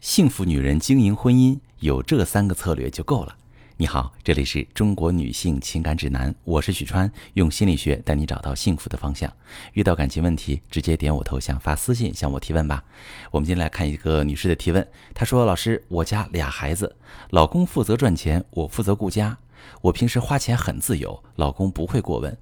幸福女人经营婚姻有这三个策略就够了。你好，这里是中国女性情感指南，我是许川，用心理学带你找到幸福的方向。遇到感情问题，直接点我头像发私信向我提问吧。我们今天来看一个女士的提问，她说：“老师，我家俩孩子，老公负责赚钱，我负责顾家。我平时花钱很自由，老公不会过问。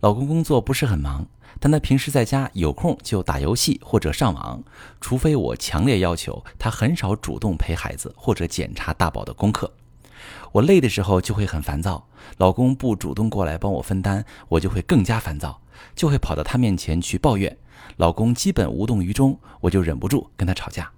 老公工作不是很忙。”但他平时在家有空就打游戏或者上网，除非我强烈要求，他很少主动陪孩子或者检查大宝的功课。我累的时候就会很烦躁，老公不主动过来帮我分担，我就会更加烦躁，就会跑到他面前去抱怨。老公基本无动于衷，我就忍不住跟他吵架。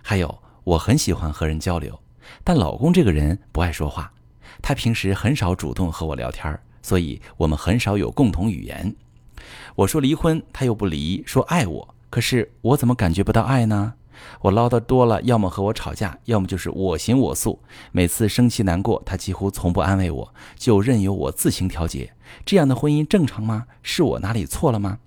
还有，我很喜欢和人交流，但老公这个人不爱说话，他平时很少主动和我聊天儿，所以我们很少有共同语言。我说离婚，他又不离，说爱我，可是我怎么感觉不到爱呢？我唠叨多了，要么和我吵架，要么就是我行我素。每次生气难过，他几乎从不安慰我，就任由我自行调节。这样的婚姻正常吗？是我哪里错了吗？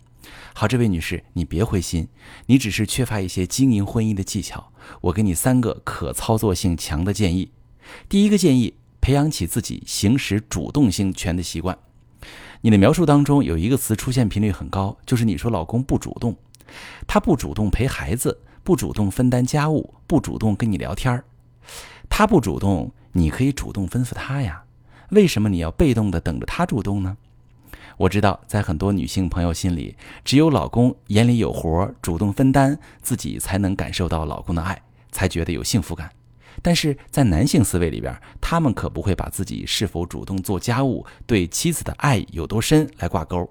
好，这位女士，你别灰心，你只是缺乏一些经营婚姻的技巧。我给你三个可操作性强的建议。第一个建议，培养起自己行使主动性权的习惯。你的描述当中有一个词出现频率很高，就是你说老公不主动，他不主动陪孩子，不主动分担家务，不主动跟你聊天儿。他不主动，你可以主动吩咐他呀。为什么你要被动的等着他主动呢？我知道，在很多女性朋友心里，只有老公眼里有活，主动分担，自己才能感受到老公的爱，才觉得有幸福感。但是在男性思维里边，他们可不会把自己是否主动做家务、对妻子的爱有多深来挂钩。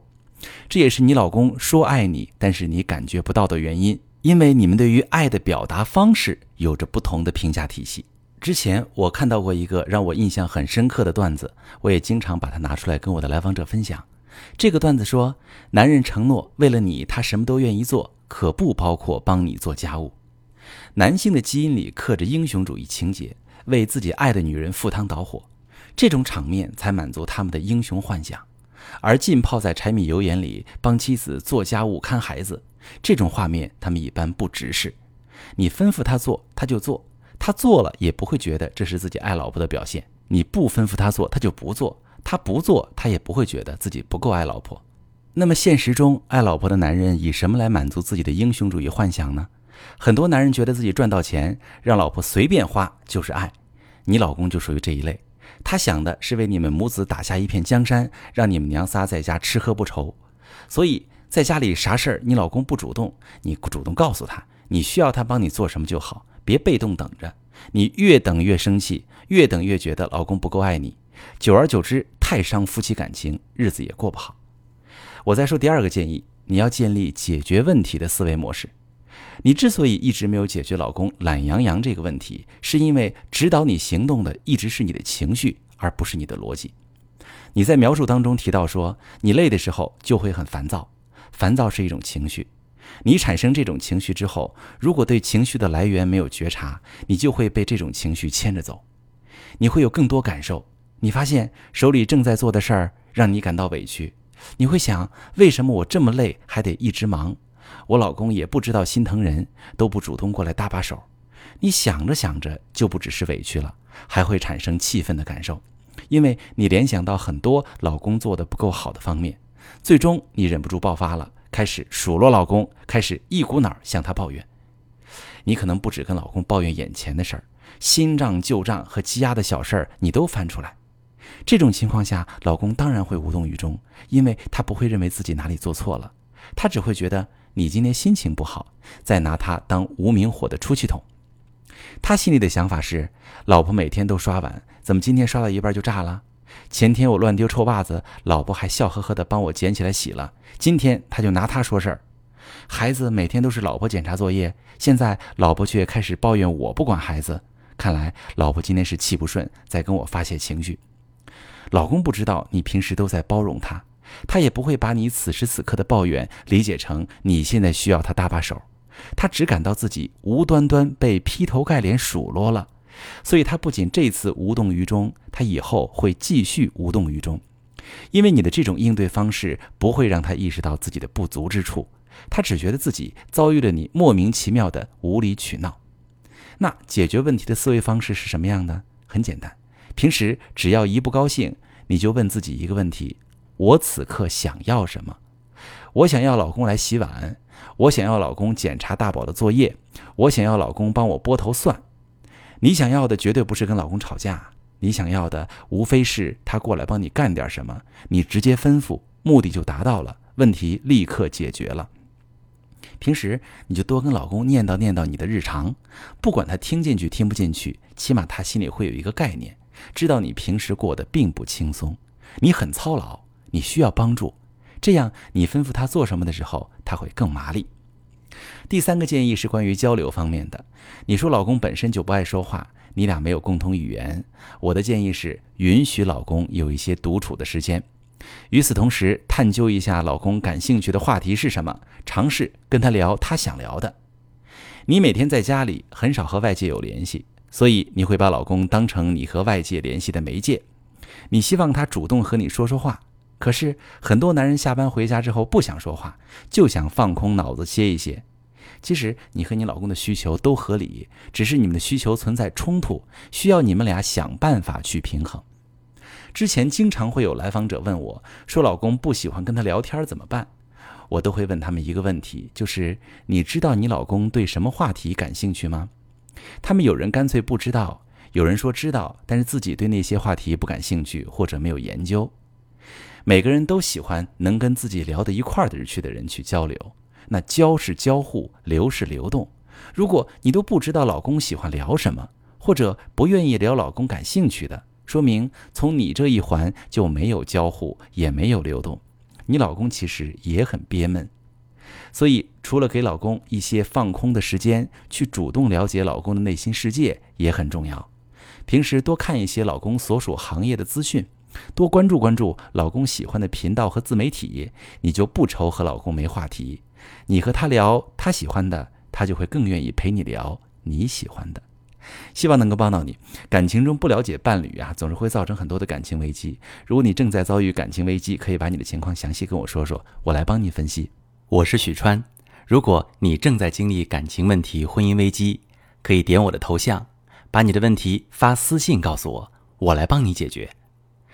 这也是你老公说爱你，但是你感觉不到的原因，因为你们对于爱的表达方式有着不同的评价体系。之前我看到过一个让我印象很深刻的段子，我也经常把它拿出来跟我的来访者分享。这个段子说，男人承诺为了你，他什么都愿意做，可不包括帮你做家务。男性的基因里刻着英雄主义情节，为自己爱的女人赴汤蹈火，这种场面才满足他们的英雄幻想。而浸泡在柴米油盐里帮妻子做家务、看孩子，这种画面他们一般不直视。你吩咐他做，他就做；他做了也不会觉得这是自己爱老婆的表现。你不吩咐他做，他就不做；他不做，他也不会觉得自己不够爱老婆。那么现实中，爱老婆的男人以什么来满足自己的英雄主义幻想呢？很多男人觉得自己赚到钱，让老婆随便花就是爱。你老公就属于这一类，他想的是为你们母子打下一片江山，让你们娘仨在家吃喝不愁。所以在家里啥事儿，你老公不主动，你主动告诉他，你需要他帮你做什么就好，别被动等着。你越等越生气，越等越觉得老公不够爱你，久而久之太伤夫妻感情，日子也过不好。我再说第二个建议，你要建立解决问题的思维模式。你之所以一直没有解决老公懒洋洋这个问题，是因为指导你行动的一直是你的情绪，而不是你的逻辑。你在描述当中提到说，你累的时候就会很烦躁，烦躁是一种情绪。你产生这种情绪之后，如果对情绪的来源没有觉察，你就会被这种情绪牵着走。你会有更多感受。你发现手里正在做的事儿让你感到委屈，你会想，为什么我这么累还得一直忙？我老公也不知道心疼人，都不主动过来搭把手。你想着想着，就不只是委屈了，还会产生气愤的感受，因为你联想到很多老公做的不够好的方面，最终你忍不住爆发了，开始数落老公，开始一股脑向他抱怨。你可能不止跟老公抱怨眼前的事儿，新账旧账和积压的小事儿你都翻出来。这种情况下，老公当然会无动于衷，因为他不会认为自己哪里做错了，他只会觉得。你今天心情不好，再拿他当无名火的出气筒。他心里的想法是：老婆每天都刷碗，怎么今天刷到一半就炸了？前天我乱丢臭袜子，老婆还笑呵呵的帮我捡起来洗了。今天他就拿他说事儿。孩子每天都是老婆检查作业，现在老婆却开始抱怨我不管孩子。看来老婆今天是气不顺，在跟我发泄情绪。老公不知道你平时都在包容他。他也不会把你此时此刻的抱怨理解成你现在需要他搭把手，他只感到自己无端端被劈头盖脸数落了，所以他不仅这次无动于衷，他以后会继续无动于衷，因为你的这种应对方式不会让他意识到自己的不足之处，他只觉得自己遭遇了你莫名其妙的无理取闹。那解决问题的思维方式是什么样的？很简单，平时只要一不高兴，你就问自己一个问题：我此刻想要什么？我想要老公来洗碗，我想要老公检查大宝的作业，我想要老公帮我拨头算。你想要的绝对不是跟老公吵架，你想要的无非是他过来帮你干点什么，你直接吩咐，目的就达到了，问题立刻解决了。平时你就多跟老公念叨念叨你的日常，不管他听进去听不进去，起码他心里会有一个概念，知道你平时过得并不轻松，你很操劳，你需要帮助。这样你吩咐他做什么的时候，他会更麻利。第三个建议是关于交流方面的。你说老公本身就不爱说话，你俩没有共同语言。我的建议是允许老公有一些独处的时间。与此同时，探究一下老公感兴趣的话题是什么，尝试跟他聊他想聊的。你每天在家里很少和外界有联系，所以你会把老公当成你和外界联系的媒介。你希望他主动和你说说话，可是很多男人下班回家之后不想说话，就想放空脑子歇一歇。其实你和你老公的需求都合理，只是你们的需求存在冲突，需要你们俩想办法去平衡。之前经常会有来访者问我，说老公不喜欢跟他聊天怎么办？我都会问他们一个问题，就是你知道你老公对什么话题感兴趣吗？他们有人干脆不知道，有人说知道，但是自己对那些话题不感兴趣或者没有研究。每个人都喜欢能跟自己聊得一块儿的人去的人去交流，那交是交互，流是流动。如果你都不知道老公喜欢聊什么，或者不愿意聊老公感兴趣的，说明从你这一环就没有交互，也没有流动。你老公其实也很憋闷，所以除了给老公一些放空的时间，去主动了解老公的内心世界也很重要。平时多看一些老公所属行业的资讯，多关注关注老公喜欢的频道和自媒体，你就不愁和老公没话题。你和他聊他喜欢的，他就会更愿意陪你聊你喜欢的。希望能够帮到你。感情中不了解伴侣啊，总是会造成很多的感情危机。如果你正在遭遇感情危机，可以把你的情况详细跟我说说，我来帮你分析。我是许川。如果你正在经历感情问题、婚姻危机，可以点我的头像，把你的问题发私信告诉我，我来帮你解决。